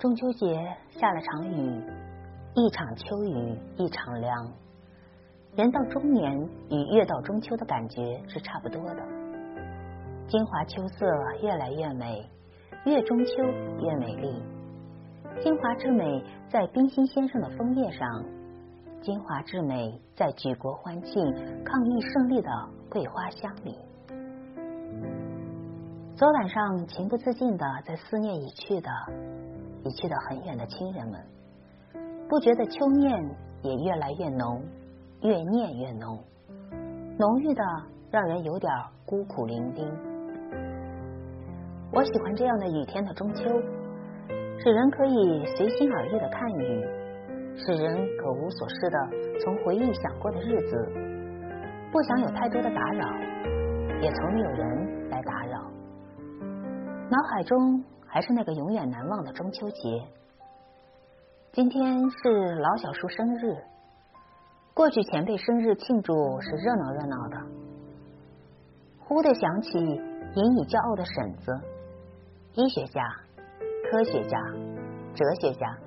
中秋节下了场雨，一场秋雨一场凉。人到中年与月到中秋的感觉是差不多的。金华秋色越来越美，月中秋越美丽。金华之美在冰心先生的枫叶上，金华之美在举国欢庆抗疫胜利的桂花香里。昨晚上情不自禁的在思念已去的。已去得很远的亲人们，不觉得秋念也越来越浓，越念越浓，浓郁的让人有点孤苦伶仃。我喜欢这样的雨天的中秋，使人可以随心而欲的看雨，使人可无所事的从回忆想过的日子，不想有太多的打扰，也从没有人来打扰，脑海中。还是那个永远难忘的中秋节。今天是老小叔生日，过去前辈生日庆祝是热闹热闹的。忽的想起引以骄傲的婶子，医学家、科学家、哲学家，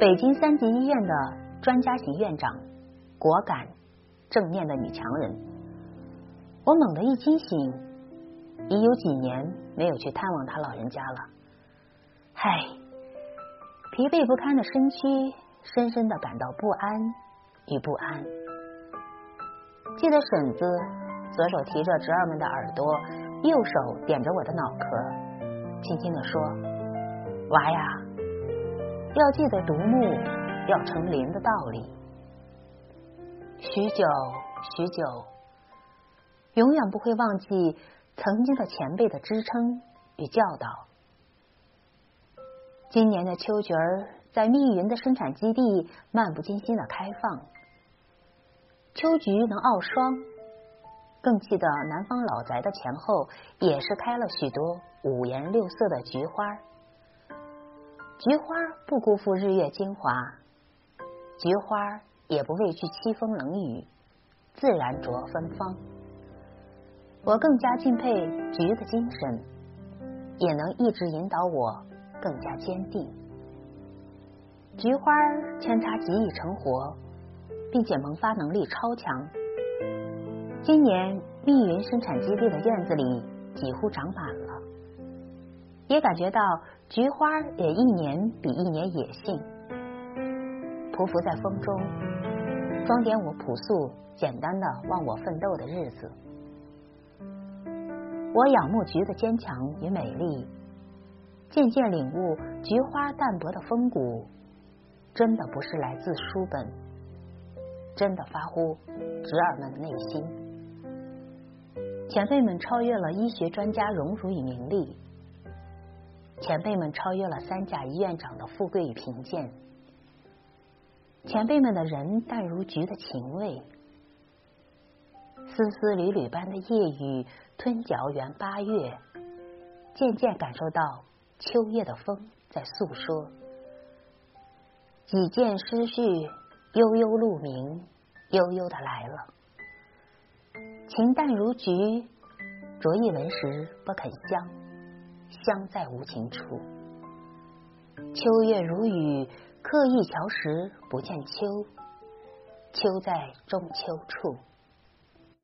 北京三级医院的专家级院长，果敢正念的女强人。我猛地一惊醒。已有几年没有去探望他老人家了，唉，疲惫不堪的身躯深深的感到不安与不安。记得婶子左手提着侄儿们的耳朵，右手点着我的脑壳，轻轻的说：“娃呀，要记得独木要成林的道理。”许久许久，永远不会忘记。曾经的前辈的支撑与教导。今年的秋菊儿在密云的生产基地漫不经心的开放，秋菊能傲霜。更记得南方老宅的前后也是开了许多五颜六色的菊花，菊花不辜负日月精华，菊花也不畏惧凄风冷雨，自然着芬芳。我更加敬佩菊的精神，也能一直引导我更加坚定。菊花扦插极易成活，并且萌发能力超强。今年密云生产基地的院子里几乎长满了，也感觉到菊花也一年比一年野性。匍匐在风中，装点我朴素简单的忘我奋斗的日子。我仰慕菊的坚强与美丽，渐渐领悟菊花淡泊的风骨，真的不是来自书本，真的发乎侄儿们的内心。前辈们超越了医学专家荣辱与名利，前辈们超越了三甲医院长的富贵与贫贱，前辈们的人淡如菊的情味。丝丝缕缕般的夜雨吞嚼圆八月，渐渐感受到秋夜的风在诉说。几件诗序悠悠鹿鸣，悠悠的来了。情淡如菊，着一闻时不肯香，香在无情处。秋月如雨，刻意桥时不见秋，秋在中秋处。